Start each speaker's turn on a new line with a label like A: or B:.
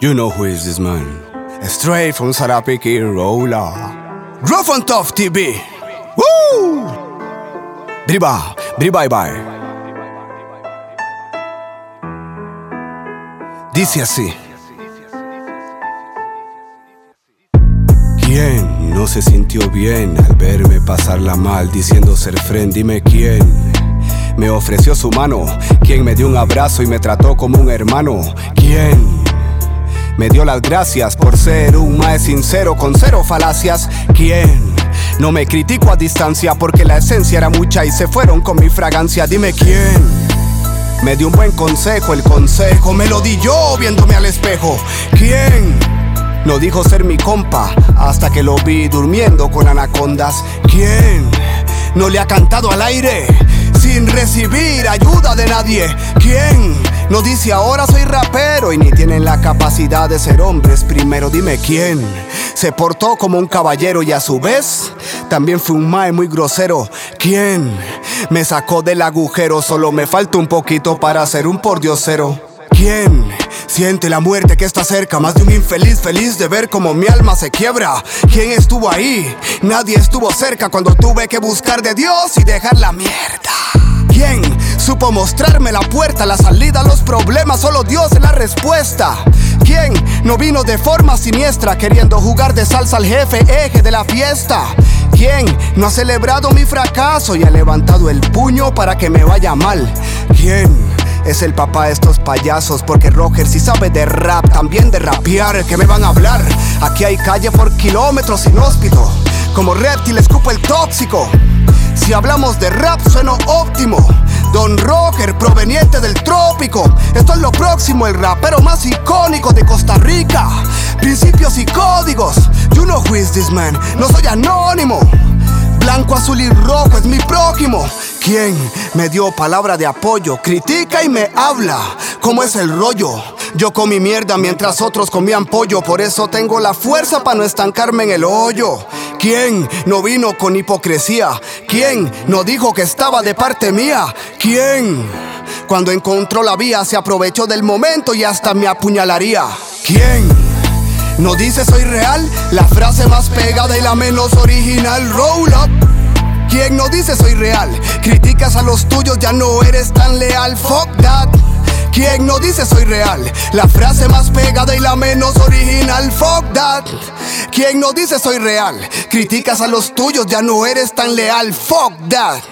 A: You know who is this man? Straight from Sarapiki Roller. Rough and Tough TV. Woo! Briba, briba, bye. Dice así. ¿Quién no se sintió bien al verme pasarla mal diciendo ser friend? Dime quién me ofreció su mano, quién me dio un abrazo y me trató como un hermano, quién me dio las gracias por ser un más sincero con cero falacias, quién no me critico a distancia porque la esencia era mucha y se fueron con mi fragancia, dime quién. Me dio un buen consejo, el consejo me lo di yo viéndome al espejo. ¿Quién? No dijo ser mi compa hasta que lo vi durmiendo con anacondas. ¿Quién? No le ha cantado al aire sin recibir ayuda de nadie. ¿Quién? No dice ahora soy rapero y ni tienen la capacidad de ser hombres. Primero dime quién. Se portó como un caballero y a su vez también fue un mae muy grosero. ¿Quién? Me sacó del agujero, solo me falta un poquito para ser un pordiosero. ¿Quién? Siente la muerte que está cerca, más de un infeliz feliz de ver como mi alma se quiebra. ¿Quién estuvo ahí? Nadie estuvo cerca cuando tuve que buscar de Dios y dejar la mierda. ¿Quién supo mostrarme la puerta, la salida los problemas? Solo Dios es la respuesta. ¿Quién no vino de forma siniestra queriendo jugar de salsa al jefe, eje de la fiesta? ¿Quién no ha celebrado mi fracaso y ha levantado el puño para que me vaya mal? ¿Quién? es el papá de estos payasos. Porque Roger si sabe de rap, también de rapear. que me van a hablar? Aquí hay calle por kilómetros inhóspito. Como reptil escupo el tóxico. Si hablamos de rap, sueno óptimo. Don Rocker, proveniente del trópico. Esto es lo próximo, el rapero más icónico de Costa Rica. Principios y códigos. You know who is this man. No soy anónimo. Blanco, azul y rojo es mi prójimo. ¿Quién me dio palabra de apoyo? Critica y me habla. ¿Cómo es el rollo? Yo comí mierda mientras otros comían pollo. Por eso tengo la fuerza para no estancarme en el hoyo. ¿Quién no vino con hipocresía? ¿Quién no dijo que estaba de parte mía? ¿Quién? Cuando encontró la vía se aprovechó del momento y hasta me apuñalaría. ¿Quién? No dice soy real, la frase más pegada y la menos original. Roll up. ¿Quién no dice soy real? Criticas a los tuyos, ya no eres tan leal. Fuck that. ¿Quién no dice soy real? La frase más pegada y la menos original. Fuck that. ¿Quién no dice soy real? Criticas a los tuyos, ya no eres tan leal. Fuck that.